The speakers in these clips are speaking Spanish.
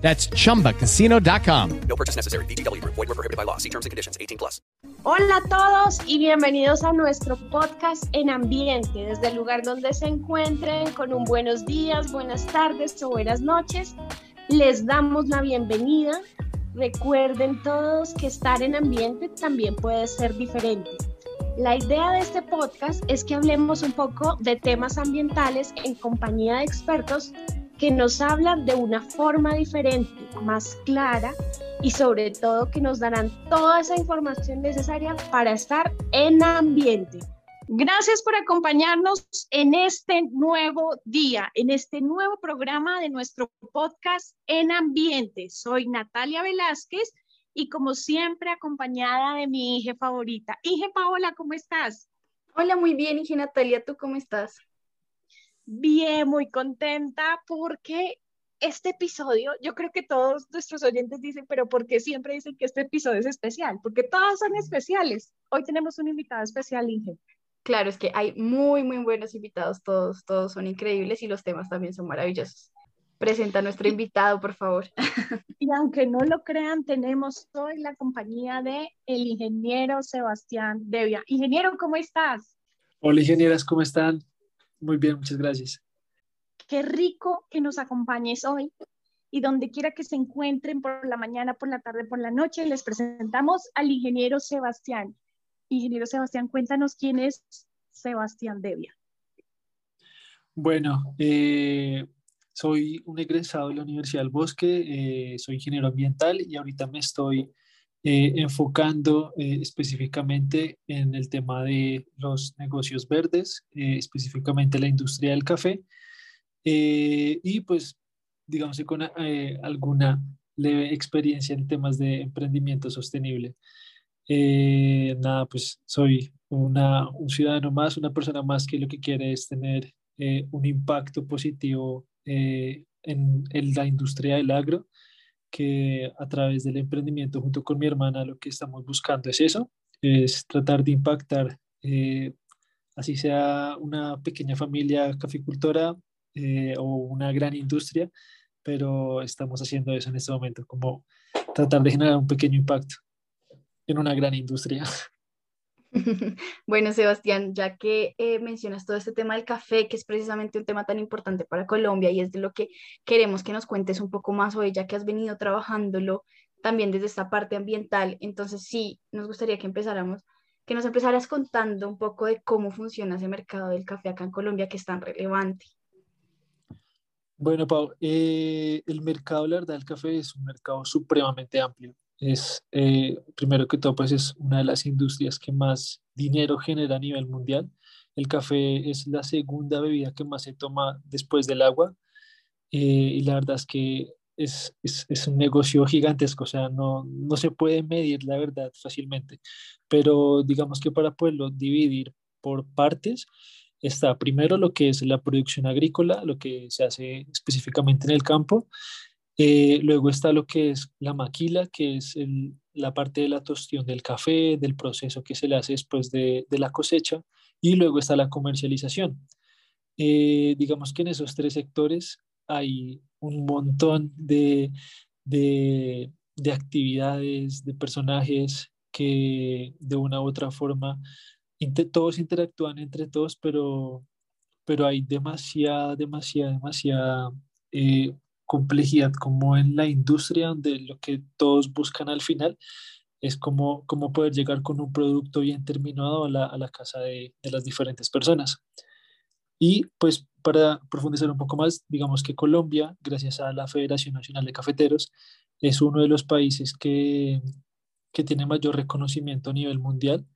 That's chumbacasino.com. No purchase necessary. BGW. Void were prohibited by law. See terms and conditions. 18 plus. Hola a todos y bienvenidos a nuestro podcast en ambiente, desde el lugar donde se encuentren, con un buenos días, buenas tardes o buenas noches. Les damos la bienvenida. Recuerden todos que estar en ambiente también puede ser diferente. La idea de este podcast es que hablemos un poco de temas ambientales en compañía de expertos que nos hablan de una forma diferente, más clara y sobre todo que nos darán toda esa información necesaria para estar en ambiente. Gracias por acompañarnos en este nuevo día, en este nuevo programa de nuestro podcast En Ambiente. Soy Natalia Velázquez y como siempre acompañada de mi hija favorita. Hija Paola, ¿cómo estás? Hola, muy bien, hija Natalia, ¿tú cómo estás? Bien, muy contenta porque este episodio, yo creo que todos nuestros oyentes dicen, pero ¿por qué siempre dicen que este episodio es especial? Porque todos son especiales. Hoy tenemos un invitado especial, Inge. Claro, es que hay muy, muy buenos invitados, todos, todos son increíbles y los temas también son maravillosos. Presenta a nuestro invitado, por favor. Y aunque no lo crean, tenemos hoy la compañía de el ingeniero Sebastián Devia. Ingeniero, ¿cómo estás? Hola, ingenieras, ¿cómo están? Muy bien, muchas gracias. Qué rico que nos acompañes hoy y donde quiera que se encuentren por la mañana, por la tarde, por la noche, les presentamos al ingeniero Sebastián. Ingeniero Sebastián, cuéntanos quién es Sebastián Devia. Bueno, eh, soy un egresado de la Universidad del Bosque, eh, soy ingeniero ambiental y ahorita me estoy eh, enfocando eh, específicamente en el tema de los negocios verdes, eh, específicamente la industria del café, y pues digamos con alguna leve experiencia en temas de emprendimiento sostenible. nada, pues soy una, un ciudadano más, una persona más que lo que quiere es tener un impacto positivo en, en la industria del agro que a través del emprendimiento junto con mi hermana lo que estamos buscando es eso, es tratar de impactar, eh, así sea una pequeña familia caficultora eh, o una gran industria, pero estamos haciendo eso en este momento, como tratar de generar un pequeño impacto en una gran industria. Bueno, Sebastián, ya que eh, mencionas todo este tema del café, que es precisamente un tema tan importante para Colombia y es de lo que queremos que nos cuentes un poco más hoy, ya que has venido trabajándolo también desde esta parte ambiental, entonces sí, nos gustaría que empezáramos, que nos empezaras contando un poco de cómo funciona ese mercado del café acá en Colombia, que es tan relevante. Bueno, Pau, eh, el mercado, la verdad, del café es un mercado supremamente amplio es, eh, primero que todo, pues es una de las industrias que más dinero genera a nivel mundial. El café es la segunda bebida que más se toma después del agua eh, y la verdad es que es, es, es, un negocio gigantesco, o sea, no, no se puede medir la verdad fácilmente, pero digamos que para poderlo dividir por partes, está primero lo que es la producción agrícola, lo que se hace específicamente en el campo, eh, luego está lo que es la maquila, que es la parte de la tostión del café, del proceso que se le hace después de, la cosecha. Y luego está la comercialización. Eh, digamos que en esos tres sectores hay un montón de, de, actividades, de personajes que de una u otra forma todos interactúan entre todos, pero, pero hay demasiada, demasiada, demasiada eh, complejidad como en la industria, donde lo que todos buscan al final es cómo, cómo poder llegar con un producto bien terminado a la, a la casa de, de, las diferentes personas. Y pues para profundizar un poco más, digamos que Colombia, gracias a la Federación Nacional de Cafeteros, es uno de los países que, que tiene mayor reconocimiento a nivel mundial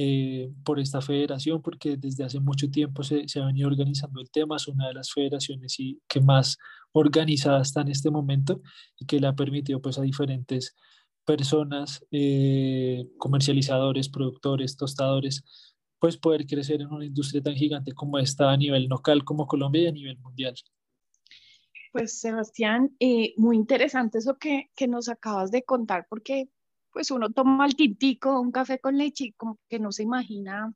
eh, por esta federación, porque desde hace mucho tiempo se, se, ha venido organizando el tema, es una de las federaciones y, que más organizada está en este momento y que le ha permitido pues, a diferentes personas, eh, comercializadores, productores, tostadores, pues poder crecer en una industria tan gigante como esta a nivel local como Colombia y a nivel mundial. Pues Sebastián, eh, muy interesante eso que, que, nos acabas de contar, porque pues uno toma el tintico, un café con leche y como que no se imagina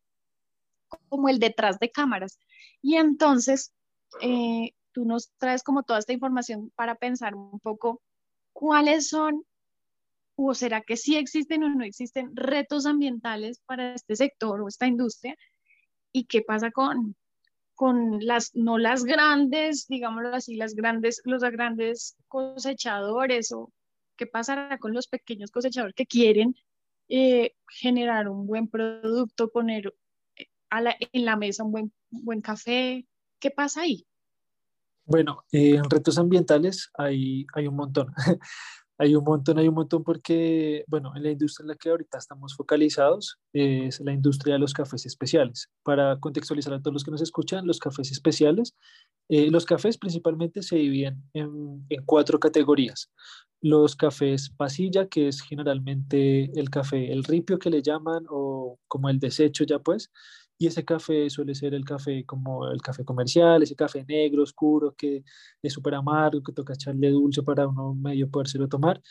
como el detrás de cámaras. Y entonces eh, tú nos traes como toda esta información para pensar un poco cuáles son o será que sí existen o no existen retos ambientales para este sector o esta industria y qué pasa con, con las, no las grandes, digámoslo así, las grandes, los grandes cosechadores o qué pasará con los pequeños cosechadores que quieren eh, generar un buen producto, poner eh, en la mesa un buen, buen café, ¿qué pasa ahí? Bueno, eh, en retos ambientales hay, hay un montón. Hay un montón, hay un montón porque, bueno, en la industria en la que ahorita estamos focalizados es la industria de los cafés especiales. Para contextualizar a todos los que nos escuchan, los cafés especiales, eh, los cafés principalmente se dividen en, en cuatro categorías. Los cafés pasilla, que es generalmente el café, el ripio que le llaman o como el desecho ya pues, y ese café suele ser el café como el café comercial, ese café negro, oscuro, que es súper amargo, que toca echarle dulce para uno medio podérselo tomar.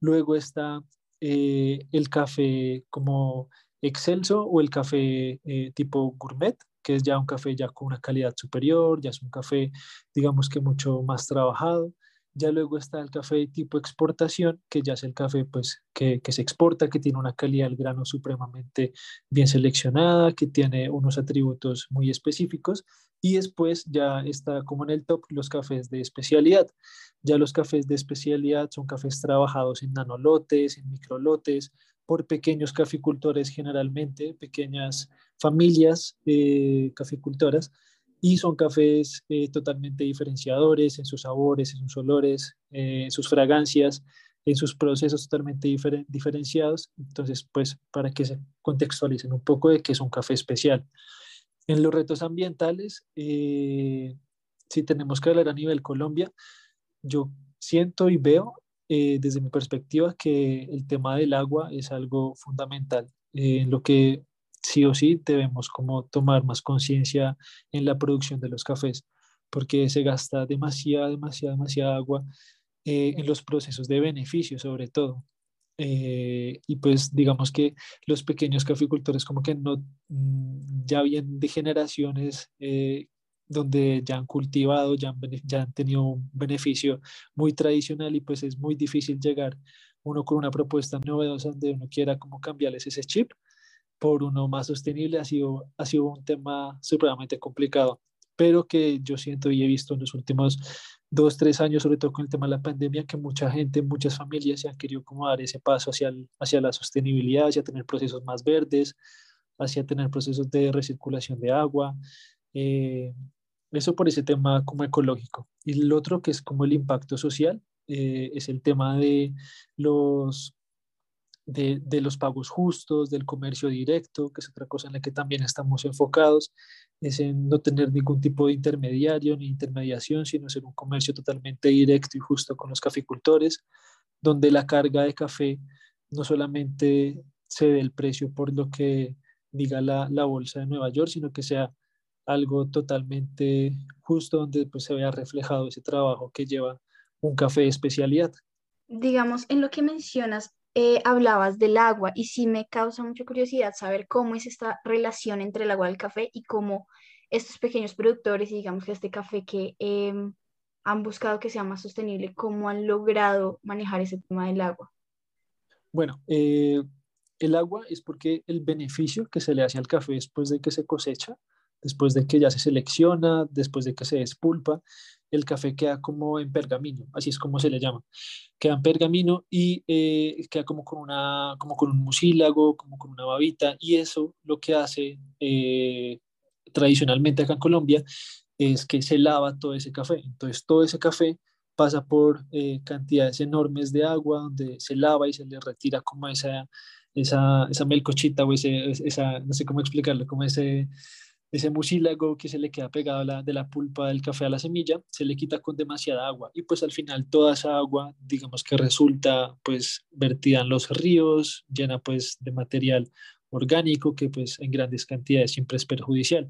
Luego está eh, el café como excelso o el café eh, tipo gourmet, que es ya un café ya con una calidad superior, ya es un café, digamos que mucho más trabajado. Ya luego está el café tipo exportación, que ya es el café pues, que, que, se exporta, que tiene una calidad del grano supremamente bien seleccionada, que tiene unos atributos muy específicos. Y después ya está como en el top los cafés de especialidad. Ya los cafés de especialidad son cafés trabajados en nanolotes, en microlotes, por pequeños caficultores generalmente, pequeñas familias eh, caficultoras y son cafés eh, totalmente diferenciadores en sus sabores, en sus olores, eh, en sus fragancias, en sus procesos totalmente diferenciados. Entonces, pues para que se contextualicen un poco de qué es un café especial. En los retos ambientales, eh, si tenemos que hablar a nivel Colombia, yo siento y veo desde mi perspectiva que el tema del agua es algo fundamental en lo que sí o sí debemos como tomar más conciencia en la producción de los cafés, porque se gasta demasiada, demasiada, demasiada agua eh, en los procesos de beneficio sobre todo. Eh, y pues digamos que los pequeños caficultores como que no, mm, ya vienen de generaciones eh, donde ya han cultivado, ya han, ya han tenido un beneficio muy tradicional y pues es muy difícil llegar uno con una propuesta novedosa donde uno quiera como cambiarles ese chip por uno más sostenible ha sido, ha sido un tema supremamente complicado, pero que yo siento y he visto en los últimos dos, tres años, sobre todo con el tema de la pandemia, que mucha gente, muchas familias se han querido como dar ese paso hacia, hacia la sostenibilidad, hacia tener procesos más verdes, hacia tener procesos de recirculación de agua. Eh, eso por ese tema como ecológico. Y el otro que es como el impacto social, eh, es el tema de los de, de, los pagos justos, del comercio directo, que es otra cosa en la que también estamos enfocados, es en no tener ningún tipo de intermediario ni intermediación, sino ser un comercio totalmente directo y justo con los caficultores, donde la carga de café no solamente se dé el precio por lo que diga la, la bolsa de Nueva York, sino que sea algo totalmente justo donde pues, se vea reflejado ese trabajo que lleva un café de especialidad. Digamos, en lo que mencionas, eh, hablabas del agua y sí me causa mucha curiosidad saber cómo es esta relación entre el agua y el café y cómo estos pequeños productores y digamos que este café que em, han buscado que sea más sostenible, cómo han logrado manejar ese tema del agua. Bueno, eh, el agua es porque el beneficio que se le hace al café después de que se cosecha, después de que ya se selecciona, después de que se despulpa, el café queda como en pergamino, así es como se le llama. Queda en pergamino y eh, queda como con, una, como con un mucílago, como con una babita, y eso lo que hace eh, tradicionalmente acá en Colombia es que se lava todo ese café. Entonces todo ese café pasa por eh, cantidades enormes de agua donde se lava y se le retira como esa, esa, esa melcochita o ese, esa, no sé cómo explicarlo, como ese ese mucílago que se le queda pegado la, de la pulpa del café a la semilla, se le quita con demasiada agua y pues al final toda esa agua, digamos que resulta pues vertida en los ríos, llena pues de material orgánico que pues en grandes cantidades siempre es perjudicial.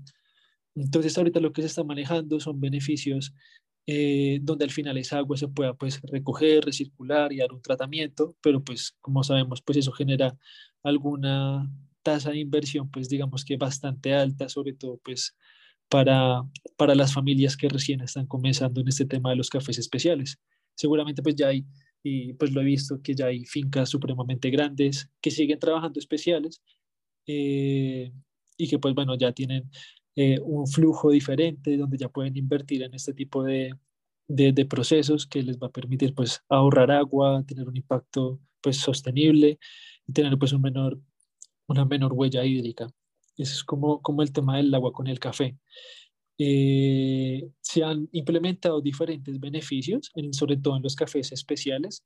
Entonces ahorita lo que se está manejando son beneficios eh, donde al final esa agua se pueda pues recoger, recircular y dar un tratamiento, pero pues como sabemos pues eso genera alguna tasa de inversión pues digamos que bastante alta, sobre todo pues para, para las familias que recién están comenzando en este tema de los cafés especiales. Seguramente pues ya hay, y pues lo he visto, que ya hay fincas supremamente grandes que siguen trabajando especiales eh, y que pues bueno ya tienen eh, un flujo diferente donde ya pueden invertir en este tipo de, de, procesos que les va a permitir pues ahorrar agua, tener un impacto pues sostenible y tener pues un menor, una menor huella hídrica. Eso es como, como el tema del agua con el café. Eh, se han implementado diferentes beneficios, sobre todo en los cafés especiales,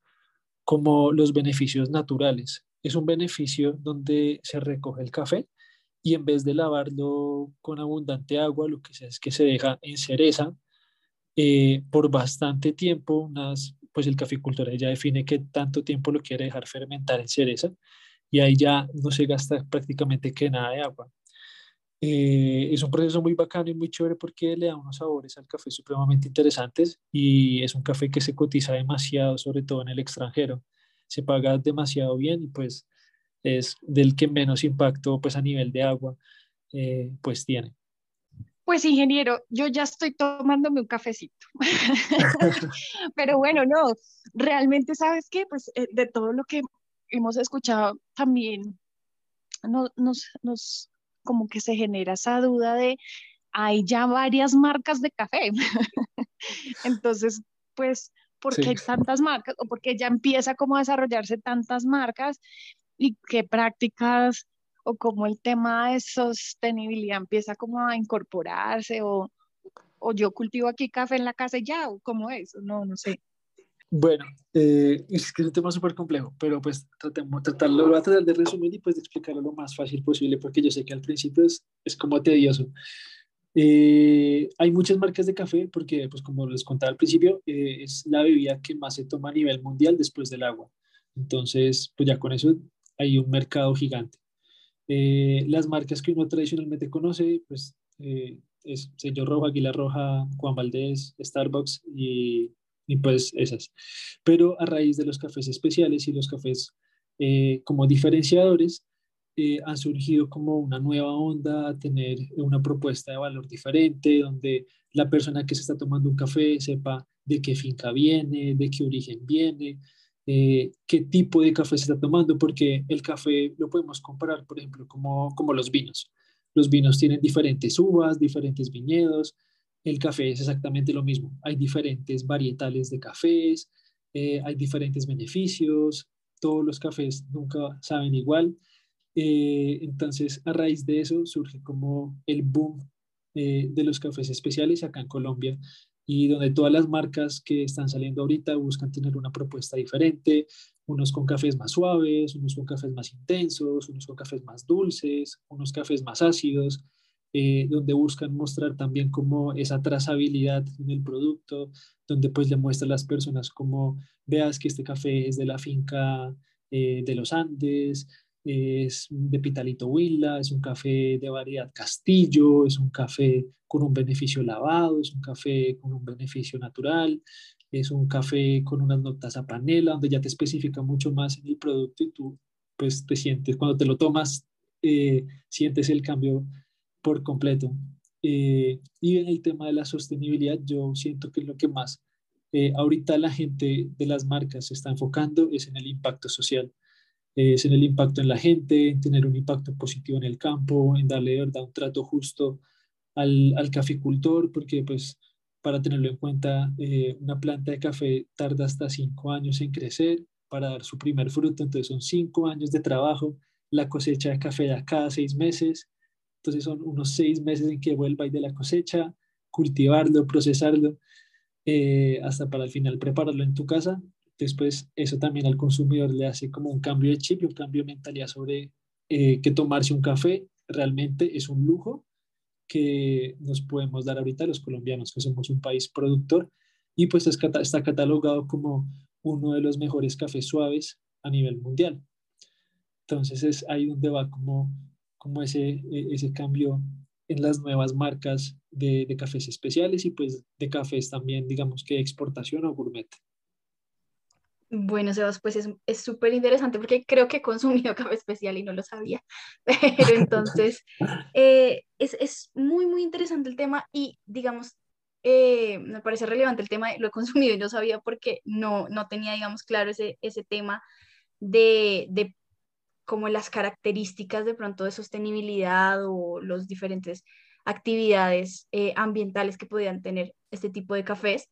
como los beneficios naturales. Es un beneficio donde se recoge el café y en vez de lavarlo con abundante agua, lo que se es que se deja en cereza eh, por bastante tiempo. Unas, pues el caficultor ya define qué tanto tiempo lo quiere dejar fermentar en cereza y ahí ya no se gasta prácticamente que nada de agua. Eh, es un proceso muy bacano y muy chévere porque le da unos sabores al café supremamente interesantes y es un café que se cotiza demasiado, sobre todo en el extranjero. Se paga demasiado bien y pues es del que menos impacto pues a nivel de agua eh, pues tiene. Pues ingeniero, yo ya estoy tomándome un cafecito. Pero bueno, no, realmente sabes qué, pues eh, de todo lo que hemos escuchado también no, nos, nos como que se genera esa duda de hay ya varias marcas de café. Entonces, pues, ¿por qué hay tantas marcas? O porque ya empieza como a desarrollarse tantas marcas y qué prácticas o cómo el tema de sostenibilidad empieza como a incorporarse o, o yo cultivo aquí café en la casa y ya, o cómo es, no, no sé. Bueno, eh, es que es un tema súper complejo, pero pues tratemos, tratarlo, voy a tratar de resumir y pues de explicarlo lo más fácil posible, porque yo sé que al principio es, es como tedioso. Eh, hay muchas marcas de café, porque pues como les contaba al principio, eh, es la bebida que más se toma a nivel mundial después del agua. Entonces, pues ya con eso hay un mercado gigante. Eh, las marcas que uno tradicionalmente conoce, pues eh, es Sello Rojo, Águila Roja, Juan Valdés, Starbucks y, y, pues esas. Pero a raíz de los cafés especiales y los cafés eh, como diferenciadores, han surgido como una nueva onda tener una propuesta de valor diferente, donde la persona que se está tomando un café sepa de qué finca viene, de qué origen viene, eh, qué tipo de café se está tomando, porque el café lo podemos comparar, por ejemplo, como, como los vinos. Los vinos tienen diferentes uvas, diferentes viñedos. El café es exactamente lo mismo. Hay diferentes varietales de cafés, eh, hay diferentes beneficios. Todos los cafés nunca saben igual. Eh, entonces, a raíz de eso surge como el boom de los cafés especiales acá en Colombia y donde todas las marcas que están saliendo ahorita buscan tener una propuesta diferente, unos con cafés más suaves, unos con cafés más intensos, unos con cafés más dulces, unos cafés más ácidos, eh, donde buscan mostrar también como esa trazabilidad en el producto, donde pues le muestra a las personas como veas que este café es de la finca eh, de los Andes, es de Pitalito Huila, es un café de variedad Castillo, es un café con un beneficio lavado, es un café con un beneficio natural, es un café con unas notas a panela, donde ya te especifica mucho más en el producto y tú pues te sientes, cuando te lo tomas, eh, sientes el cambio por completo. Eh, y en el tema de la sostenibilidad, yo siento que lo que más eh, ahorita la gente de las marcas se está enfocando es en el impacto social es en el impacto en la gente, en tener un impacto positivo en el campo, en darle verdad un trato justo al, al caficultor, porque pues para tenerlo en cuenta, eh, una planta de café tarda hasta cinco años en crecer para dar su primer fruto, entonces son cinco años de trabajo, la cosecha de café da cada seis meses, entonces son unos seis meses en que vuelva y de la cosecha, cultivarlo, procesarlo, eh, hasta para al final prepararlo en tu casa. Después, eso también al consumidor le hace como un cambio de chip un cambio de mentalidad sobre eh, que tomarse un café. Realmente es un lujo que nos podemos dar ahorita los colombianos, que somos un país productor. Y pues está catalogado como uno de los mejores cafés suaves a nivel mundial. Entonces es ahí donde va como, como ese, e, ese cambio en las nuevas marcas de, de cafés especiales y pues de cafés también, digamos que exportación o gourmet. Bueno, Sebas, pues es súper interesante porque creo que he consumido café especial y no lo sabía. Pero entonces, eh, es, es, muy, muy interesante el tema y, digamos, eh, me parece relevante el tema, lo he consumido y no sabía porque no, no tenía, digamos, claro ese, ese tema de, de como las características de pronto de sostenibilidad o los diferentes actividades eh, ambientales que podían tener este tipo de cafés.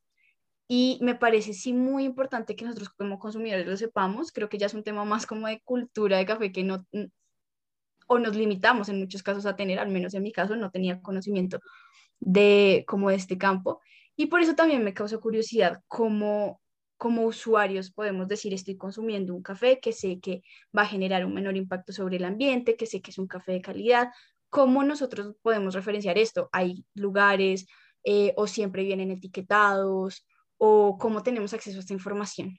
Y me parece sí muy importante que nosotros como consumidores lo sepamos. Creo que ya es un tema más como de cultura de café que no, o nos limitamos en muchos casos a tener, al menos en mi caso, no tenía conocimiento de como de este campo. Y por eso también me causó curiosidad cómo, como usuarios podemos decir estoy consumiendo un café que sé que va a generar un menor impacto sobre el ambiente, que sé que es un café de calidad. ¿Cómo nosotros podemos referenciar esto? ¿Hay lugares eh, o siempre vienen etiquetados? ¿O cómo tenemos acceso a esta información?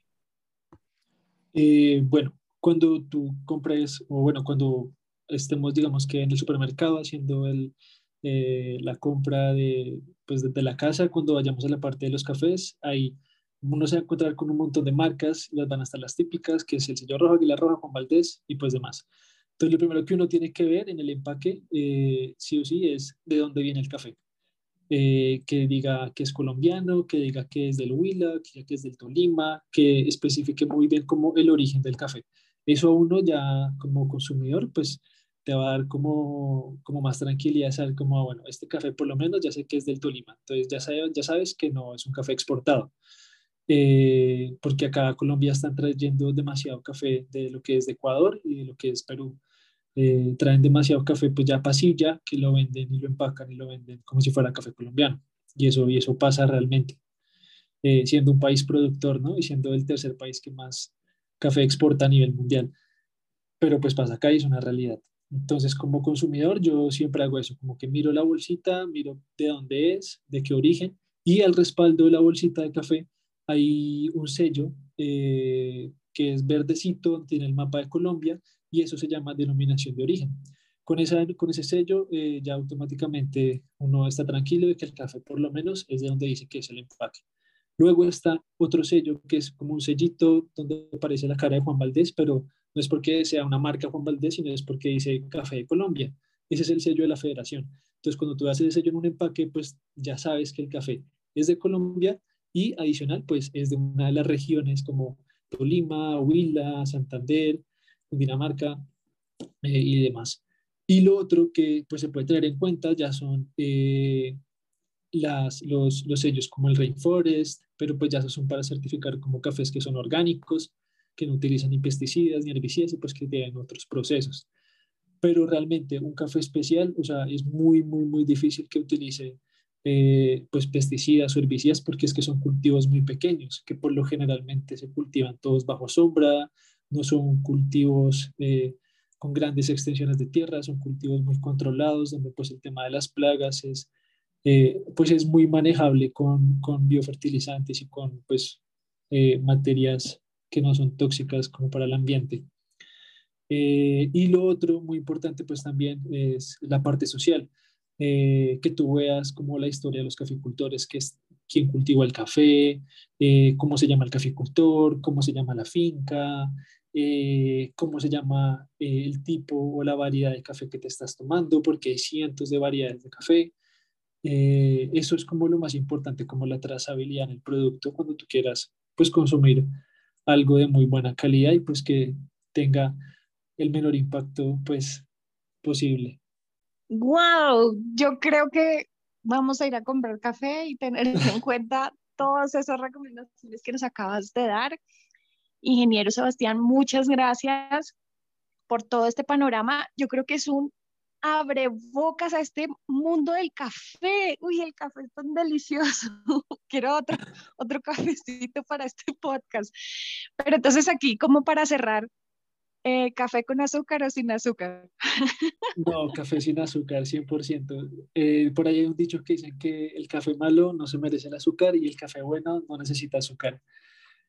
Eh, bueno, cuando tú compres, o bueno, cuando estemos, digamos que en el supermercado haciendo el, eh, la compra de, pues, de, la casa, cuando vayamos a la parte de los cafés, ahí uno se va a encontrar con un montón de marcas, las van a estar las típicas, que es el sello rojo, Aguilar Roja, Juan Valdés y pues demás. Entonces, lo primero que uno tiene que ver en el empaque, eh, sí o sí, es de dónde viene el café. Eh, que diga que es colombiano, que diga que es del Huila, que que es del Tolima, que especifique muy bien como el origen del café. Eso a uno ya como consumidor, pues te va a dar como, como más tranquilidad, saber como, ah, bueno, este café por lo menos ya sé que es del Tolima, entonces ya sabes, ya sabes que no es un café exportado, eh, porque acá Colombia están trayendo demasiado café de lo que es de Ecuador y de lo que es Perú. Eh, traen demasiado café pues ya pasilla, que lo venden y lo empacan y lo venden como si fuera café colombiano. Y eso, y eso pasa realmente, eh, siendo un país productor, ¿no? Y siendo el tercer país que más café exporta a nivel mundial. Pero pues pasa acá y es una realidad. Entonces, como consumidor, yo siempre hago eso, como que miro la bolsita, miro de dónde es, de qué origen, y al respaldo de la bolsita de café hay un sello eh, que es verdecito, tiene el mapa de Colombia, y eso se llama denominación de origen. Con, esa, con ese sello eh, ya automáticamente uno está tranquilo de que el café por lo menos es de donde dice que es el empaque. Luego está otro sello que es como un sellito donde aparece la cara de Juan Valdés, pero no es porque sea una marca Juan Valdés, sino es porque dice Café de Colombia. Ese es el sello de la federación. Entonces, cuando tú haces el sello en un empaque, pues ya sabes que el café es de Colombia y adicional, pues es de una de las regiones como Tolima, Huila, Santander, Cundinamarca eh, y demás. Y lo otro que pues, se puede tener en cuenta ya son eh, las, los, los, sellos como el Rainforest, pero pues ya son para certificar como cafés que son orgánicos, que no utilizan ni pesticidas ni herbicidas y pues que tienen otros procesos. Pero realmente un café especial, o sea, es muy, muy, muy difícil que utilice eh, pues pesticidas herbicidas porque es que son cultivos muy pequeños, que por lo generalmente se cultivan todos bajo sombra, no son cultivos eh, con grandes extensiones de tierra, son cultivos muy controlados, donde pues el tema de las plagas es, eh, pues es muy manejable con, con biofertilizantes y con pues materias que no son tóxicas como para el ambiente. Eh, y lo otro muy importante pues también es la parte social, eh, que tú veas como la historia de los caficultores, que es quién cultiva el café, eh, cómo se llama el caficultor, cómo se llama la finca, cómo se llama el tipo o la variedad de café que te estás tomando, porque hay cientos de variedades de café. eso es como lo más importante, como la trazabilidad en el producto cuando tú quieras pues consumir algo de muy buena calidad y pues que tenga el menor impacto pues posible. Wow, yo creo que vamos a ir a comprar café y tener en cuenta todas esas recomendaciones que nos acabas de dar. Ingeniero Sebastián, muchas gracias por todo este panorama. Yo creo que es un abre bocas a este mundo del café. Uy, el café es tan delicioso. Quiero otro, otro cafecito para este podcast. Pero entonces aquí, como para cerrar, eh, ¿café con azúcar o sin azúcar? No, café sin azúcar, 100%. Eh, por ahí hay un dicho que dicen que el café malo no se merece el azúcar y el café bueno no necesita azúcar.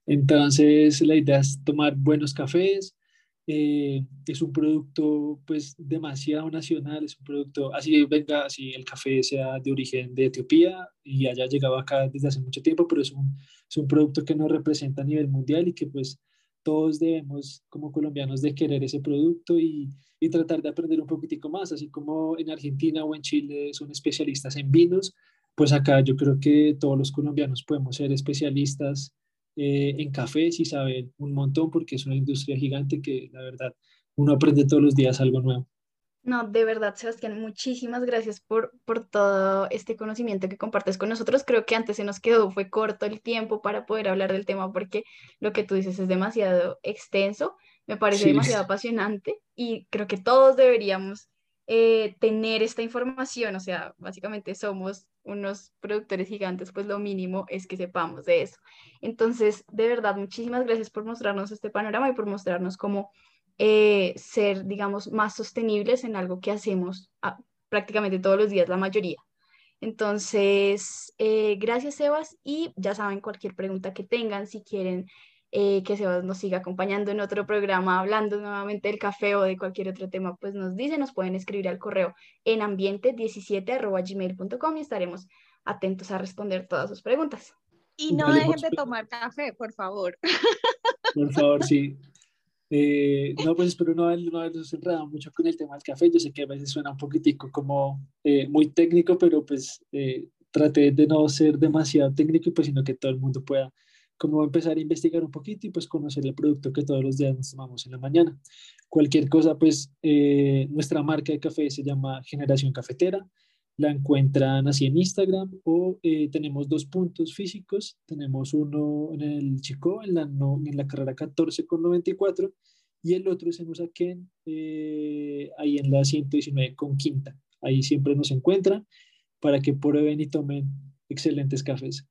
Entonces, la idea es tomar buenos cafés. eh, es un producto pues demasiado nacional, es un producto, así venga, así el café sea de origen de Etiopía y haya llegado acá desde hace mucho tiempo, pero es un, es un producto que nos representa a nivel mundial y que pues todos debemos como colombianos de querer ese producto y, y tratar de aprender un poquitico más, así como en Argentina o en Chile son especialistas en vinos, pues acá yo creo que todos los colombianos podemos ser especialistas eh, en café si saben un montón porque es una industria gigante que la verdad uno aprende todos los días algo nuevo. No, de verdad, Sebastián, muchísimas gracias por, por todo este conocimiento que compartes con nosotros. Creo que antes se nos quedó, fue corto el tiempo para poder hablar del tema porque lo que tú dices es demasiado extenso, me parece Sí, demasiado apasionante y creo que todos deberíamos eh, tener esta información. O sea, básicamente somos unos productores gigantes, pues lo mínimo es que sepamos de eso. Entonces, de verdad, muchísimas gracias por mostrarnos este panorama y por mostrarnos cómo eh, ser, digamos, más sostenibles en algo que hacemos ah, prácticamente todos los días, la mayoría. Entonces, eh, gracias, Sebas, y ya saben, cualquier pregunta que tengan, si quieren eh, que Sebas nos siga acompañando en otro programa, hablando nuevamente del café o de cualquier otro tema, pues nos dicen, nos pueden escribir al correo en ambiente17.gmail.com y estaremos atentos a responder todas sus preguntas. Y no dejen de tomar café, por favor. Por favor, sí. Eh, no, pues espero no, haber- no habernos enredado mucho con el tema del café. Yo sé que a veces suena un poquitico como eh, muy técnico, pero pues eh, traté de no ser demasiado técnico, pues sino que todo el mundo pueda como empezar a investigar un poquito y pues conocer el producto que todos los días nos tomamos en la mañana. Cualquier cosa, pues eh, nuestra marca de café se llama Generación Cafetera. La encuentran así en Instagram o eh, tenemos dos puntos físicos. Tenemos uno en el Chico, en la, en la carrera 14 con 94 y el otro es en Usaquén, eh, ahí en la 119 con Quinta. Ahí siempre nos encuentran para que prueben y tomen excelentes cafés.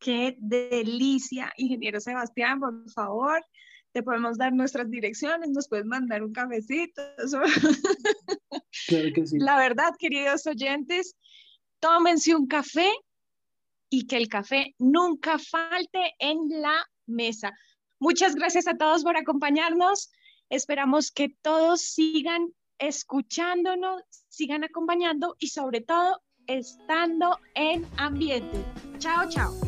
Qué delicia, ingeniero Sebastián, por favor. Te podemos dar nuestras direcciones, nos puedes mandar un cafecito. eso- Claro que sí. La verdad, queridos oyentes, tómense un café y que el café nunca falte en la mesa. Muchas gracias a todos por acompañarnos. Esperamos que todos sigan escuchándonos, sigan acompañando y sobre todo estando en ambiente. Chao, chao.